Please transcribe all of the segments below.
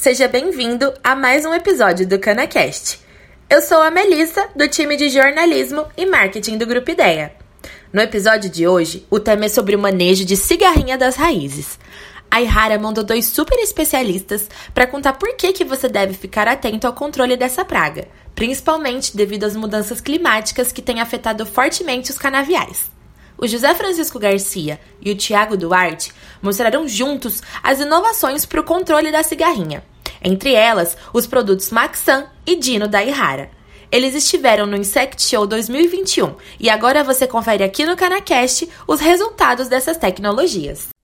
seja bem-vindo a mais um episódio do CanaCast. Eu sou a Melissa, do time de jornalismo e marketing do Grupo Ideia. No episódio de hoje, o tema é sobre o manejo de cigarrinha das raízes. A Ihara mandou dois super especialistas para contar por que, que você deve ficar atento ao controle dessa praga, principalmente devido às mudanças climáticas que têm afetado fortemente os canaviais. O José Francisco Garcia e o Tiago Duarte mostrarão juntos as inovações para o controle da cigarrinha, entre elas os produtos Maxan e Dino da Ihara. Eles estiveram no Insect Show 2021 e agora você confere aqui no Canacast os resultados dessas tecnologias.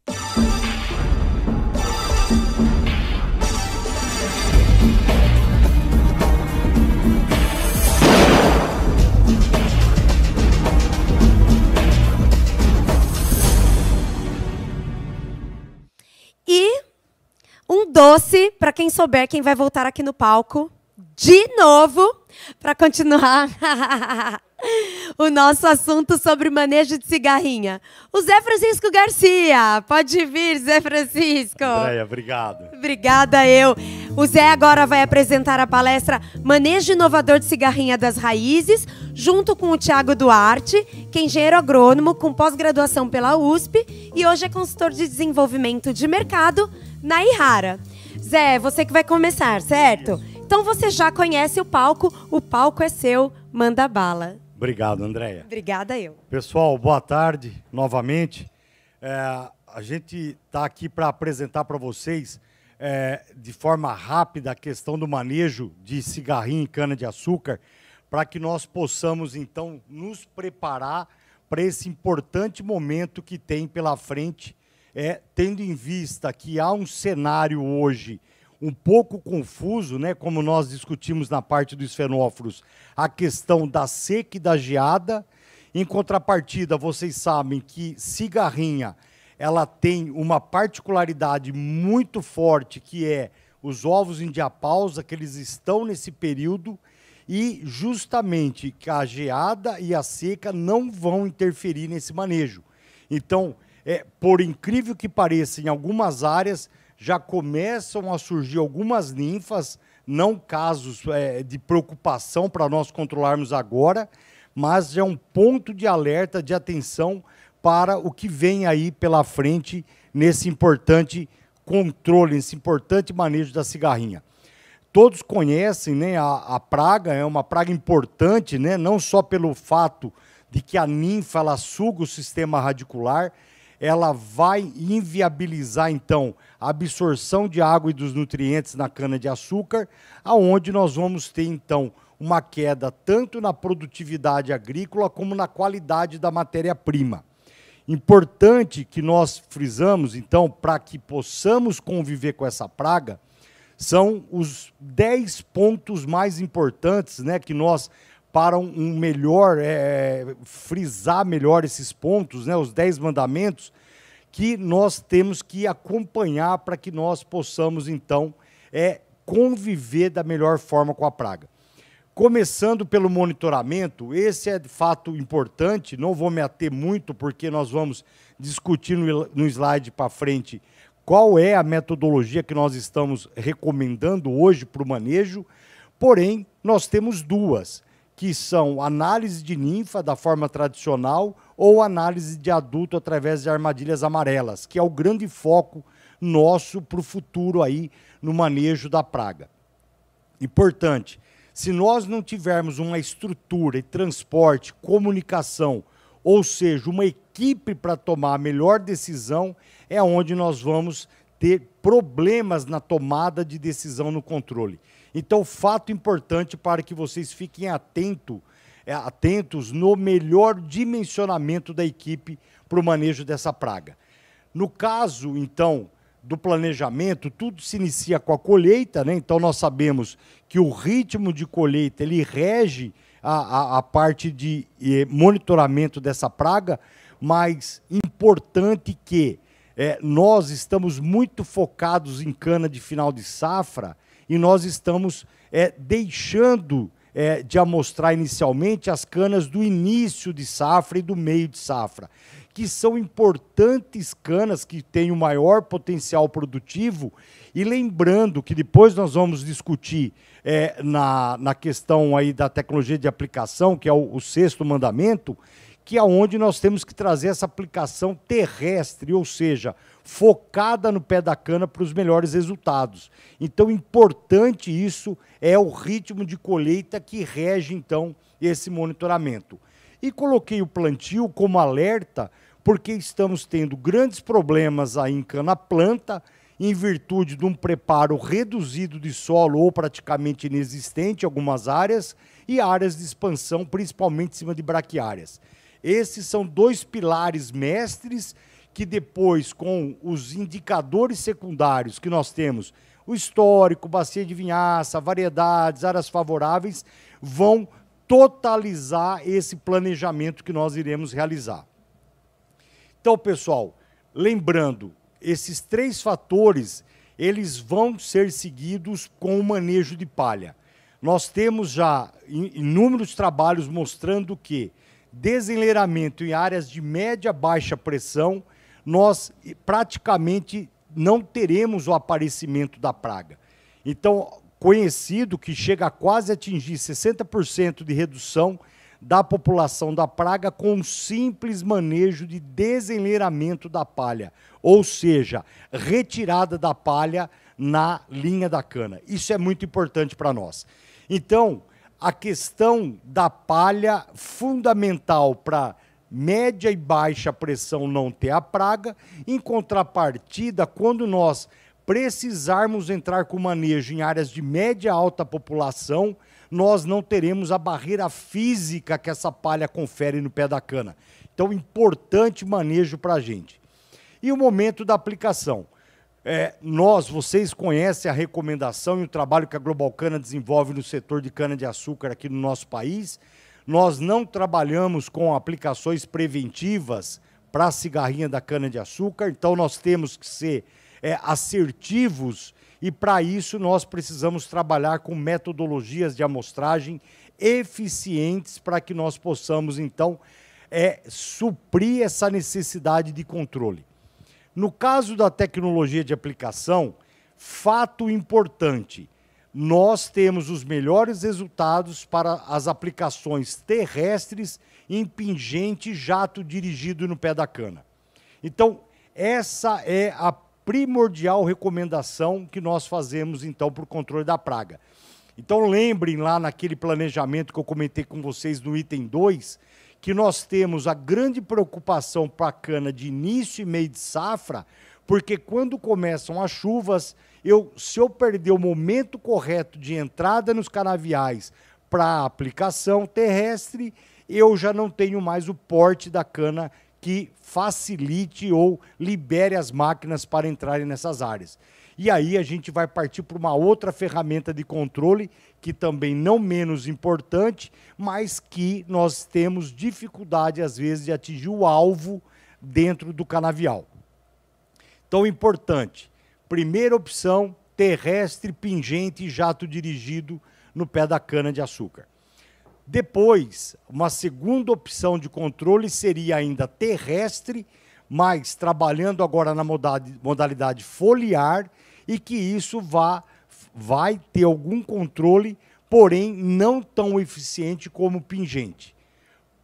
Doce para quem souber quem vai voltar aqui no palco de novo para continuar o nosso assunto sobre manejo de cigarrinha. O Zé Francisco Garcia. Pode vir, Zé Francisco. Andréia, obrigado. Obrigada eu. O Zé agora vai apresentar a palestra Manejo Inovador de Cigarrinha das Raízes, junto com o Tiago Duarte, que é engenheiro agrônomo com pós-graduação pela USP e hoje é consultor de desenvolvimento de mercado na Ihara. Zé, você que vai começar, certo? Então você já conhece o palco, o palco é seu, manda bala. Obrigado, Andréia. Obrigada eu. Pessoal, boa tarde novamente. É, a gente está aqui para apresentar para vocês, é, de forma rápida, a questão do manejo de cigarrinho e cana-de-açúcar, para que nós possamos, então, nos preparar para esse importante momento que tem pela frente, é, tendo em vista que há um cenário hoje um pouco confuso, né, como nós discutimos na parte dos fenóforos, a questão da seca e da geada. Em contrapartida, vocês sabem que cigarrinha ela tem uma particularidade muito forte, que é os ovos em diapausa, que eles estão nesse período, e justamente a geada e a seca não vão interferir nesse manejo. Então, é, por incrível que pareça, em algumas áreas, já começam a surgir algumas ninfas, não casos é, de preocupação para nós controlarmos agora, mas é um ponto de alerta, de atenção para o que vem aí pela frente nesse importante controle, nesse importante manejo da cigarrinha. Todos conhecem, né, a, a praga é uma praga importante, né, não só pelo fato de que a ninfa ela suga o sistema radicular, ela vai inviabilizar então a absorção de água e dos nutrientes na cana de açúcar, aonde nós vamos ter então uma queda tanto na produtividade agrícola como na qualidade da matéria-prima. Importante que nós frisamos então para que possamos conviver com essa praga são os 10 pontos mais importantes, né, que nós para um melhor, é, frisar melhor esses pontos, né, os dez mandamentos, que nós temos que acompanhar para que nós possamos, então, é, conviver da melhor forma com a praga. Começando pelo monitoramento, esse é de fato importante, não vou me ater muito, porque nós vamos discutir no, no slide para frente qual é a metodologia que nós estamos recomendando hoje para o manejo, porém, nós temos duas que são análise de ninfa da forma tradicional ou análise de adulto através de armadilhas amarelas, que é o grande foco nosso para o futuro aí no manejo da praga. Importante, se nós não tivermos uma estrutura e transporte, comunicação, ou seja, uma equipe para tomar a melhor decisão, é onde nós vamos ter problemas na tomada de decisão no controle. Então, fato importante para que vocês fiquem é, atentos no melhor dimensionamento da equipe para o manejo dessa praga. No caso, então, do planejamento, tudo se inicia com a colheita, né? então nós sabemos que o ritmo de colheita ele rege a, a, a parte de eh, monitoramento dessa praga, mas importante que é, nós estamos muito focados em cana de final de safra e nós estamos é, deixando é, de amostrar inicialmente as canas do início de safra e do meio de safra, que são importantes canas que têm o maior potencial produtivo. E lembrando que depois nós vamos discutir é, na, na questão aí da tecnologia de aplicação, que é o, o sexto mandamento, que é onde nós temos que trazer essa aplicação terrestre, ou seja, focada no pé da cana para os melhores resultados. Então, importante isso é o ritmo de colheita que rege então esse monitoramento. E coloquei o plantio como alerta porque estamos tendo grandes problemas aí em cana planta, em virtude de um preparo reduzido de solo ou praticamente inexistente em algumas áreas e áreas de expansão, principalmente em cima de braquiárias. Esses são dois pilares mestres que depois, com os indicadores secundários que nós temos, o histórico, bacia de vinhaça, variedades, áreas favoráveis, vão totalizar esse planejamento que nós iremos realizar. Então, pessoal, lembrando, esses três fatores, eles vão ser seguidos com o manejo de palha. Nós temos já inúmeros trabalhos mostrando que desenleiramento em áreas de média baixa pressão nós praticamente não teremos o aparecimento da praga. Então, conhecido que chega a quase atingir 60% de redução da população da praga com um simples manejo de desenleiramento da palha, ou seja, retirada da palha na linha da cana. Isso é muito importante para nós. Então, a questão da palha fundamental para média e baixa pressão não ter a praga. Em contrapartida, quando nós precisarmos entrar com manejo em áreas de média e alta população, nós não teremos a barreira física que essa palha confere no pé da cana. Então, importante manejo para a gente. E o momento da aplicação. É, nós, vocês conhecem a recomendação e o trabalho que a Global Cana desenvolve no setor de cana-de-açúcar aqui no nosso país. Nós não trabalhamos com aplicações preventivas para a cigarrinha da cana-de-açúcar, então nós temos que ser é, assertivos e, para isso, nós precisamos trabalhar com metodologias de amostragem eficientes para que nós possamos, então, é, suprir essa necessidade de controle. No caso da tecnologia de aplicação, fato importante: nós temos os melhores resultados para as aplicações terrestres em pingente jato dirigido no pé da cana. Então, essa é a primordial recomendação que nós fazemos então para o controle da praga. Então lembrem lá naquele planejamento que eu comentei com vocês no item 2, que nós temos a grande preocupação para a cana de início e meio de safra, porque quando começam as chuvas, eu, se eu perder o momento correto de entrada nos canaviais para aplicação terrestre, eu já não tenho mais o porte da cana que facilite ou libere as máquinas para entrarem nessas áreas. E aí a gente vai partir para uma outra ferramenta de controle, que também não menos importante, mas que nós temos dificuldade, às vezes, de atingir o alvo dentro do canavial. Então, importante, Primeira opção, terrestre, pingente e jato dirigido no pé da cana-de-açúcar. Depois, uma segunda opção de controle seria ainda terrestre, mas trabalhando agora na modalidade foliar e que isso vá, vai ter algum controle, porém não tão eficiente como pingente.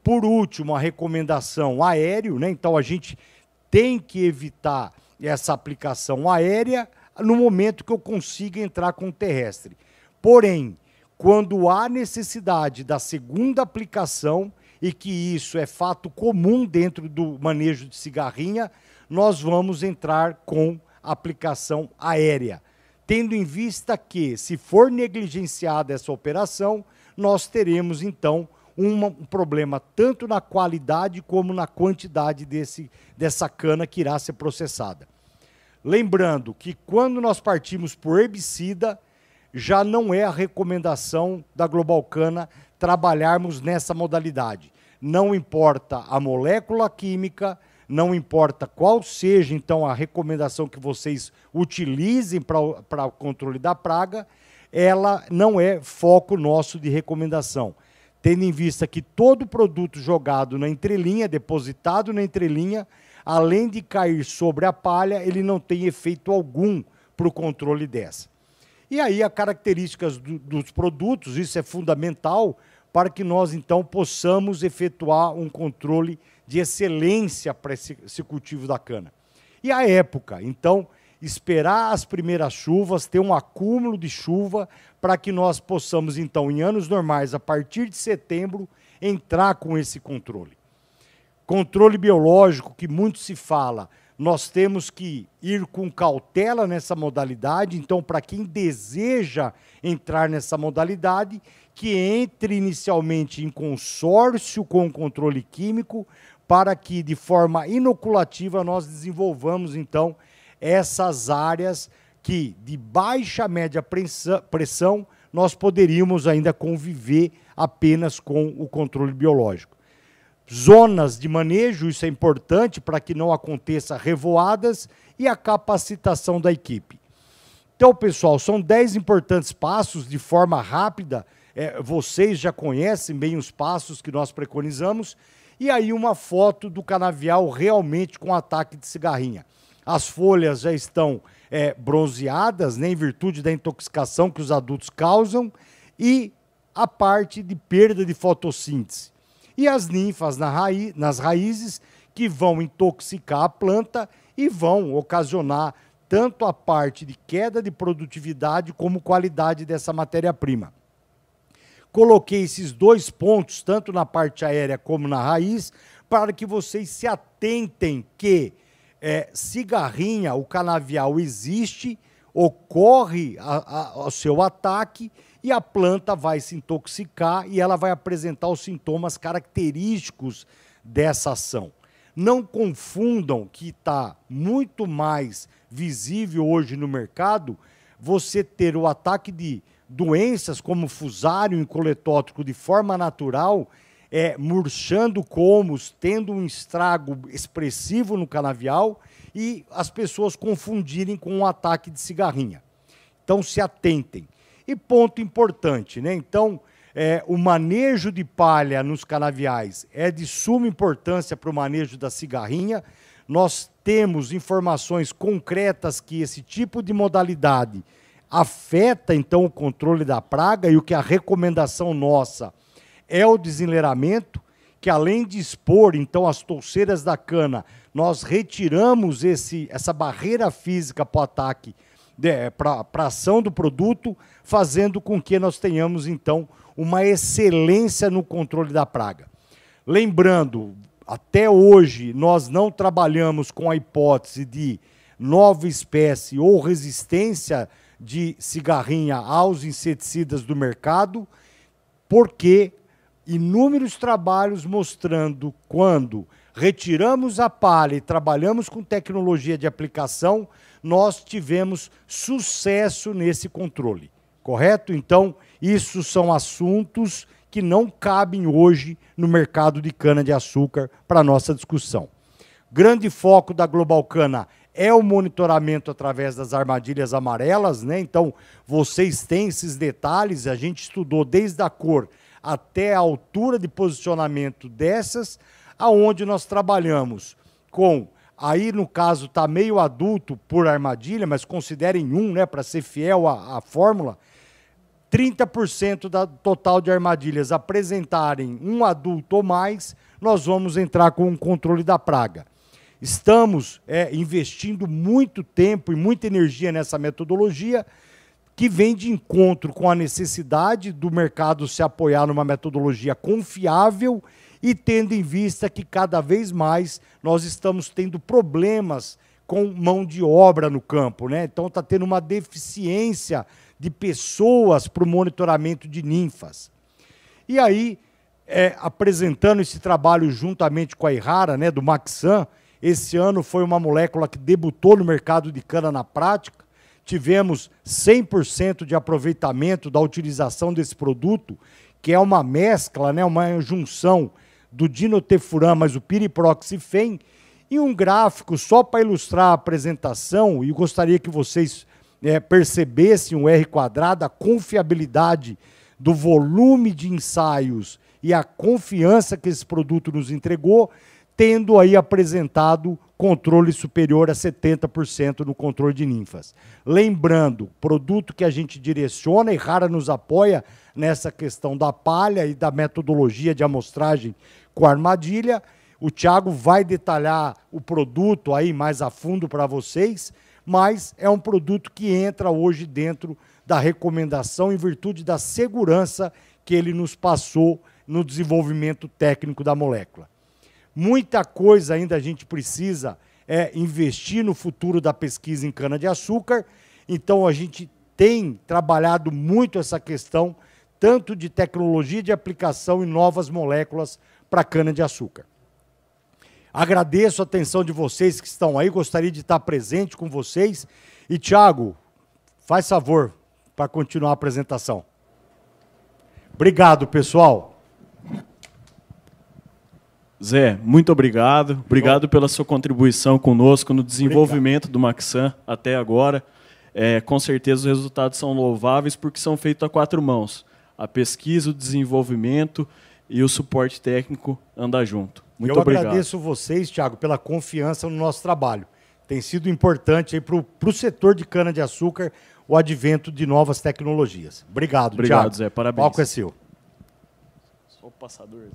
Por último, a recomendação aéreo, né? Então a gente tem que evitar essa aplicação aérea no momento que eu consiga entrar com o terrestre. Porém, quando há necessidade da segunda aplicação, e que isso é fato comum dentro do manejo de cigarrinha, nós vamos entrar com aplicação aérea. Tendo em vista que, se for negligenciada essa operação, nós teremos então um problema tanto na qualidade como na quantidade desse, dessa cana que irá ser processada. Lembrando que quando nós partimos por herbicida, já não é a recomendação da Global Cana trabalharmos nessa modalidade. Não importa a molécula química, não importa qual seja então a recomendação que vocês utilizem para o controle da praga, ela não é foco nosso de recomendação. Tendo em vista que todo produto jogado na entrelinha, depositado na entrelinha, além de cair sobre a palha, ele não tem efeito algum para o controle dessa. E aí, as características do, dos produtos, isso é fundamental para que nós, então, possamos efetuar um controle de excelência para esse, esse cultivo da cana. E a época, então, esperar as primeiras chuvas, ter um acúmulo de chuva, para que nós possamos, então, em anos normais, a partir de setembro, entrar com esse controle. Controle biológico, que muito se fala, nós temos que ir com cautela nessa modalidade. Então, para quem deseja entrar nessa modalidade, que entre inicialmente em consórcio com o controle químico, para que de forma inoculativa nós desenvolvamos então essas áreas que de baixa média pressão nós poderíamos ainda conviver apenas com o controle biológico zonas de manejo, isso é importante para que não aconteça revoadas, e a capacitação da equipe. Então, pessoal, são 10 importantes passos de forma rápida. É, vocês já conhecem bem os passos que nós preconizamos. E aí, uma foto do canavial realmente com ataque de cigarrinha. As folhas já estão é, bronzeadas, né, em virtude da intoxicação que os adultos causam, e a parte de perda de fotossíntese e as ninfas na nas raízes que vão intoxicar a planta e vão ocasionar tanto a parte de queda de produtividade como qualidade dessa matéria-prima. Coloquei esses dois pontos, tanto na parte aérea como na raiz, para que vocês se atentem que é, cigarrinha, o canavial existe, ocorre o seu ataque e a planta vai se intoxicar e ela vai apresentar os sintomas característicos dessa ação. Não confundam que está muito mais visível hoje no mercado você ter o ataque de doenças como fusário e coletótrico de forma natural, é, murchando comos, tendo um estrago expressivo no canavial e as pessoas confundirem com um ataque de cigarrinha. Então se atentem. E ponto importante, né? Então, é, o manejo de palha nos canaviais é de suma importância para o manejo da cigarrinha. Nós temos informações concretas que esse tipo de modalidade afeta então o controle da praga e o que a recomendação nossa é o desenleiramento, que além de expor então as touceiras da cana, nós retiramos esse, essa barreira física para o ataque para a ação do produto, fazendo com que nós tenhamos, então, uma excelência no controle da praga. Lembrando, até hoje nós não trabalhamos com a hipótese de nova espécie ou resistência de cigarrinha aos inseticidas do mercado, porque inúmeros trabalhos mostrando quando retiramos a palha e trabalhamos com tecnologia de aplicação, nós tivemos sucesso nesse controle, correto? Então, isso são assuntos que não cabem hoje no mercado de cana-de-açúcar para nossa discussão. Grande foco da Global Cana é o monitoramento através das armadilhas amarelas, né? Então, vocês têm esses detalhes, a gente estudou desde a cor até a altura de posicionamento dessas, aonde nós trabalhamos com Aí, no caso, está meio adulto por armadilha, mas considerem um, né, para ser fiel à, à fórmula. 30% da total de armadilhas apresentarem um adulto ou mais, nós vamos entrar com um controle da praga. Estamos é, investindo muito tempo e muita energia nessa metodologia, que vem de encontro com a necessidade do mercado se apoiar numa metodologia confiável e tendo em vista que cada vez mais nós estamos tendo problemas com mão de obra no campo, né? Então está tendo uma deficiência de pessoas para o monitoramento de ninfas. E aí, é, apresentando esse trabalho juntamente com a Irrara, né, do Maxan, esse ano foi uma molécula que debutou no mercado de cana na prática. Tivemos 100% de aproveitamento da utilização desse produto, que é uma mescla, né, uma junção do dinotefuran, mas o piriproxifem, e um gráfico só para ilustrar a apresentação, e gostaria que vocês é, percebesse um R quadrado, a confiabilidade do volume de ensaios e a confiança que esse produto nos entregou, tendo aí apresentado controle superior a 70% no controle de ninfas. Lembrando, produto que a gente direciona e Rara nos apoia nessa questão da palha e da metodologia de amostragem com armadilha. O Thiago vai detalhar o produto aí mais a fundo para vocês, mas é um produto que entra hoje dentro da recomendação em virtude da segurança que ele nos passou no desenvolvimento técnico da molécula. Muita coisa ainda a gente precisa é, investir no futuro da pesquisa em cana-de-açúcar, então a gente tem trabalhado muito essa questão, tanto de tecnologia de aplicação e novas moléculas para cana-de-açúcar. Agradeço a atenção de vocês que estão aí, gostaria de estar presente com vocês. E, Tiago, faz favor para continuar a apresentação. Obrigado, pessoal. Zé, muito obrigado. Obrigado pela sua contribuição conosco no desenvolvimento obrigado. do Maxan até agora. É, com certeza os resultados são louváveis porque são feitos a quatro mãos. A pesquisa, o desenvolvimento e o suporte técnico andam junto. Muito Eu obrigado. Eu agradeço vocês, Thiago, pela confiança no nosso trabalho. Tem sido importante para o setor de cana-de-açúcar o advento de novas tecnologias. Obrigado, Obrigado, Thiago. Zé. Parabéns. O palco é seu. Sou o passador.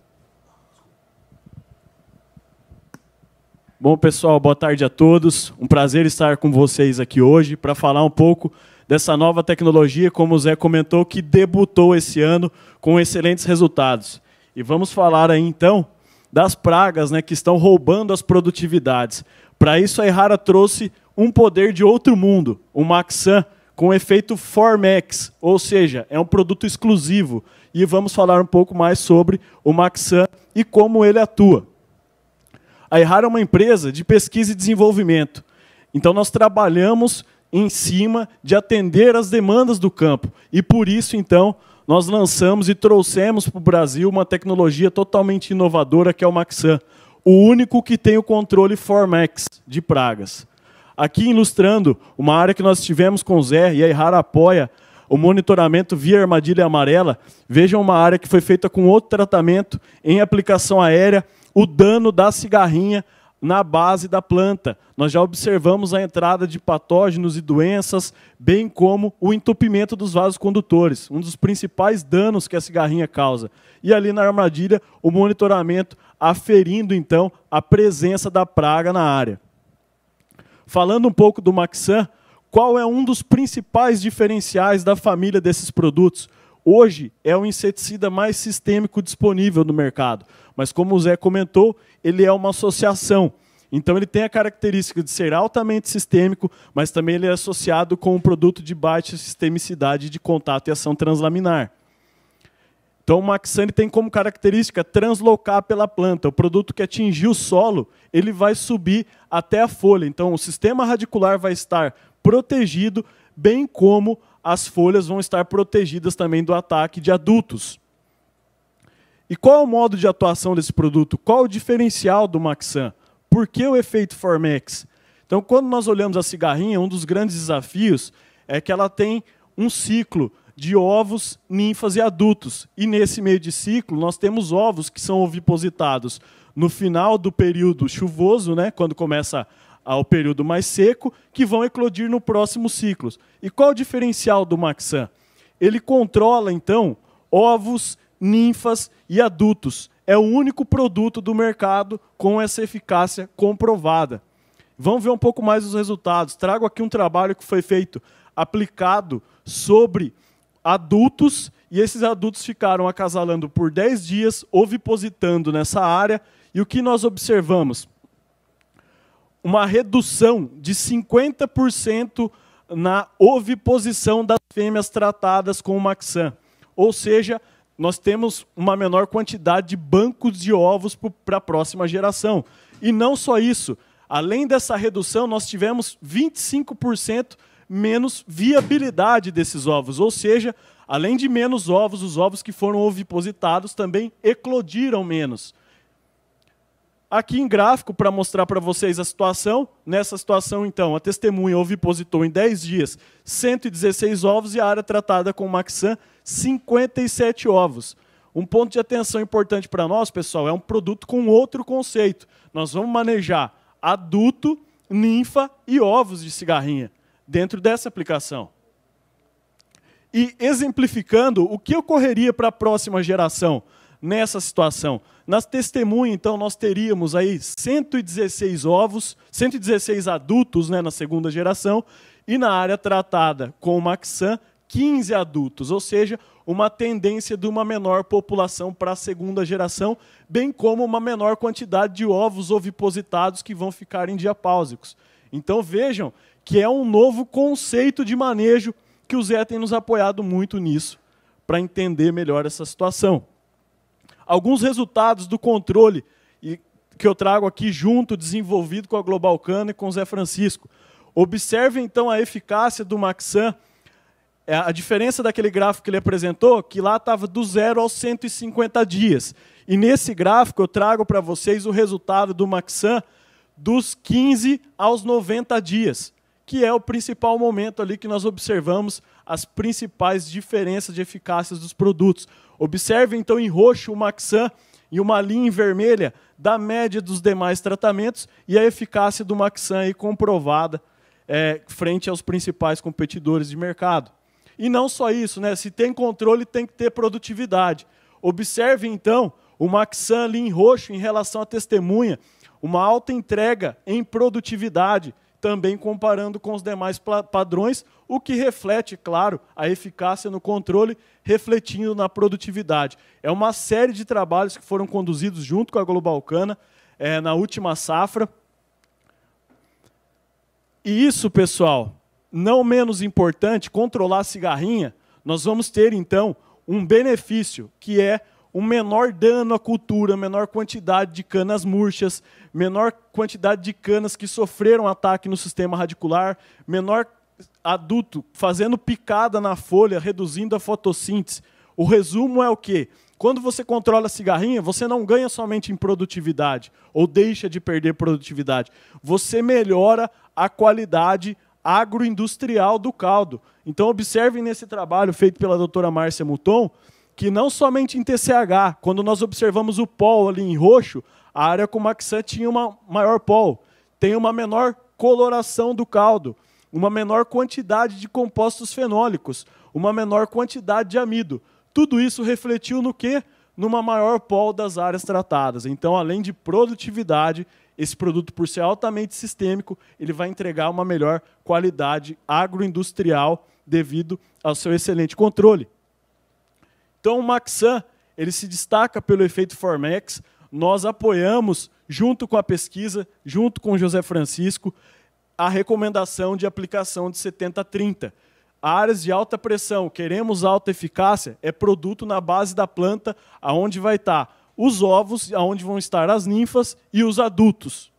Bom, pessoal, boa tarde a todos. Um prazer estar com vocês aqui hoje para falar um pouco dessa nova tecnologia, como o Zé comentou, que debutou esse ano com excelentes resultados. E vamos falar aí, então, das pragas né, que estão roubando as produtividades. Para isso, a Errara trouxe um poder de outro mundo, o Maxan, com efeito Formex, ou seja, é um produto exclusivo. E vamos falar um pouco mais sobre o Maxan e como ele atua. A Errara é uma empresa de pesquisa e desenvolvimento. Então nós trabalhamos em cima de atender as demandas do campo. E por isso, então, nós lançamos e trouxemos para o Brasil uma tecnologia totalmente inovadora que é o Maxan, o único que tem o controle Formex de pragas. Aqui ilustrando uma área que nós tivemos com o Zé e a Errara apoia o monitoramento via armadilha amarela. Vejam uma área que foi feita com outro tratamento em aplicação aérea, o dano da cigarrinha na base da planta. Nós já observamos a entrada de patógenos e doenças, bem como o entupimento dos vasos condutores, um dos principais danos que a cigarrinha causa. E ali na armadilha, o monitoramento aferindo então a presença da praga na área. Falando um pouco do Maxan, qual é um dos principais diferenciais da família desses produtos? Hoje é o inseticida mais sistêmico disponível no mercado, mas como o Zé comentou, ele é uma associação. Então ele tem a característica de ser altamente sistêmico, mas também ele é associado com um produto de baixa sistemicidade de contato e ação translaminar. Então o Maxane tem como característica translocar pela planta. O produto que atingir o solo, ele vai subir até a folha. Então o sistema radicular vai estar protegido, bem como as folhas vão estar protegidas também do ataque de adultos. E qual é o modo de atuação desse produto? Qual o diferencial do Maxan? Por que o efeito Formex? Então, quando nós olhamos a cigarrinha, um dos grandes desafios é que ela tem um ciclo de ovos, ninfas e adultos. E nesse meio de ciclo, nós temos ovos que são ovipositados no final do período chuvoso, né, quando começa ao período mais seco, que vão eclodir no próximo ciclo. E qual o diferencial do Maxan? Ele controla, então, ovos, ninfas e adultos. É o único produto do mercado com essa eficácia comprovada. Vamos ver um pouco mais os resultados. Trago aqui um trabalho que foi feito aplicado sobre adultos e esses adultos ficaram acasalando por 10 dias, ovipositando nessa área. E o que nós observamos? uma redução de 50% na oviposição das fêmeas tratadas com o Maxan. Ou seja, nós temos uma menor quantidade de bancos de ovos para a próxima geração. E não só isso, além dessa redução, nós tivemos 25% menos viabilidade desses ovos, ou seja, além de menos ovos, os ovos que foram ovipositados também eclodiram menos. Aqui em gráfico, para mostrar para vocês a situação. Nessa situação, então, a testemunha ovipositou em 10 dias 116 ovos e a área tratada com Maxan 57 ovos. Um ponto de atenção importante para nós, pessoal, é um produto com outro conceito. Nós vamos manejar adulto, ninfa e ovos de cigarrinha dentro dessa aplicação. E exemplificando o que ocorreria para a próxima geração nessa situação. Nas testemunhas, então, nós teríamos aí 116 ovos, 116 adultos né, na segunda geração, e na área tratada com o Maxan, 15 adultos, ou seja, uma tendência de uma menor população para a segunda geração, bem como uma menor quantidade de ovos ovipositados que vão ficar diapáusicos. Então vejam que é um novo conceito de manejo que o Zé tem nos apoiado muito nisso, para entender melhor essa situação. Alguns resultados do controle que eu trago aqui junto, desenvolvido com a Global Cana e com o Zé Francisco. Observe então a eficácia do Maxan. É, a diferença daquele gráfico que ele apresentou, que lá estava do zero aos 150 dias. E nesse gráfico eu trago para vocês o resultado do Maxan dos 15 aos 90 dias, que é o principal momento ali que nós observamos as principais diferenças de eficácia dos produtos. Observe então em roxo o Maxan e uma linha em vermelha da média dos demais tratamentos e a eficácia do Maxan aí comprovada é, frente aos principais competidores de mercado. E não só isso, né? se tem controle, tem que ter produtividade. Observe então o Maxan ali em roxo em relação à testemunha, uma alta entrega em produtividade, também comparando com os demais padrões, o que reflete, claro, a eficácia no controle, refletindo na produtividade. É uma série de trabalhos que foram conduzidos junto com a Globalcana é, na última safra. E isso, pessoal, não menos importante, controlar a cigarrinha, nós vamos ter então um benefício, que é um menor dano à cultura, menor quantidade de canas murchas, menor quantidade de canas que sofreram ataque no sistema radicular, menor adulto fazendo picada na folha, reduzindo a fotossíntese. O resumo é o quê? Quando você controla a cigarrinha, você não ganha somente em produtividade ou deixa de perder produtividade. Você melhora a qualidade agroindustrial do caldo. Então observem nesse trabalho feito pela doutora Márcia Muton, que não somente em TCH, quando nós observamos o pol ali em roxo, a área com Maxan tinha uma maior pol, tem uma menor coloração do caldo, uma menor quantidade de compostos fenólicos, uma menor quantidade de amido. Tudo isso refletiu no quê? Numa maior pol das áreas tratadas. Então, além de produtividade, esse produto, por ser altamente sistêmico, ele vai entregar uma melhor qualidade agroindustrial devido ao seu excelente controle. Então o Maxan, ele se destaca pelo efeito Formex. Nós apoiamos, junto com a pesquisa, junto com José Francisco, a recomendação de aplicação de 70-30. Áreas de alta pressão, queremos alta eficácia, é produto na base da planta, aonde vai estar os ovos, aonde vão estar as ninfas e os adultos.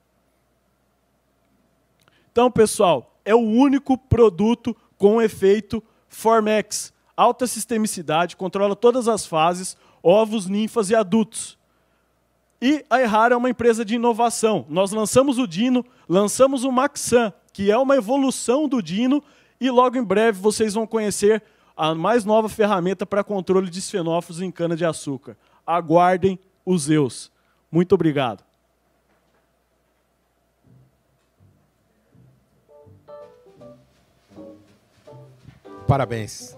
Então, pessoal, é o único produto com efeito Formex alta sistemicidade, controla todas as fases, ovos, ninfas e adultos. E a Errar é uma empresa de inovação. Nós lançamos o Dino, lançamos o Maxan, que é uma evolução do Dino, e logo em breve vocês vão conhecer a mais nova ferramenta para controle de esfenófilos em cana-de-açúcar. Aguardem os Zeus. Muito obrigado. Parabéns.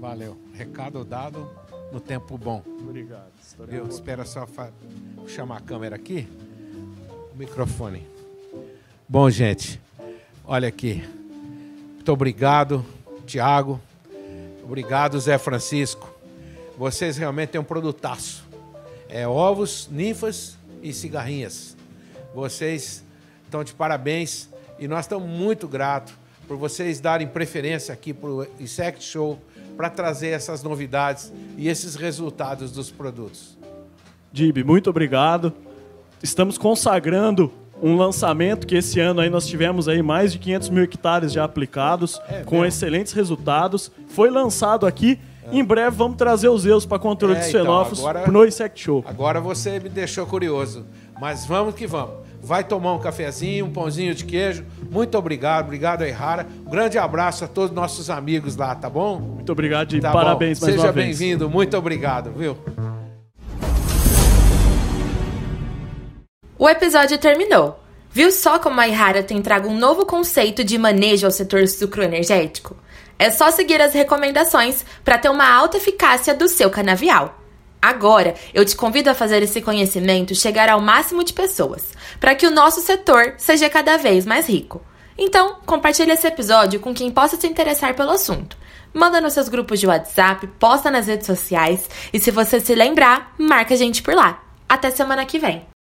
Valeu. Recado dado no tempo bom. Obrigado. Eu espero só chamar a câmera aqui. O microfone. Bom, gente, olha aqui. Muito obrigado, Tiago. Obrigado, Zé Francisco. Vocês realmente têm um produtaço. É ovos, ninfas e cigarrinhas. Vocês estão de parabéns e nós estamos muito gratos por vocês darem preferência aqui para o Insect Show para trazer essas novidades e esses resultados dos produtos. Dib, muito obrigado. Estamos consagrando um lançamento que esse ano aí nós tivemos aí mais de 500 mil hectares já aplicados, é, com mesmo? excelentes resultados. Foi lançado aqui Em breve vamos trazer os erros para controle É, de então, xenófobos agora- no Insect Show. Agora você me deixou curioso. Mas vamos que vamos. Vai tomar um cafezinho, um pãozinho de queijo. Muito obrigado, obrigado aí, Rara. Um grande abraço a todos nossos amigos lá, tá bom? Muito obrigado e Tá parabéns bom. mais Seja uma vez. bem-vindo, muito obrigado, viu? O episódio terminou. Viu só como a Ihara tem trago um novo conceito de manejo ao setor sucroenergético? É só seguir as recomendações para ter uma alta eficácia do seu canavial. Agora, eu te convido a fazer esse conhecimento chegar ao máximo de pessoas, para que o nosso setor seja cada vez mais rico. Então, compartilhe esse episódio com quem possa se interessar pelo assunto. Manda nos seus grupos de WhatsApp, posta nas redes sociais e se você se lembrar, marca a gente por lá. Até semana que vem.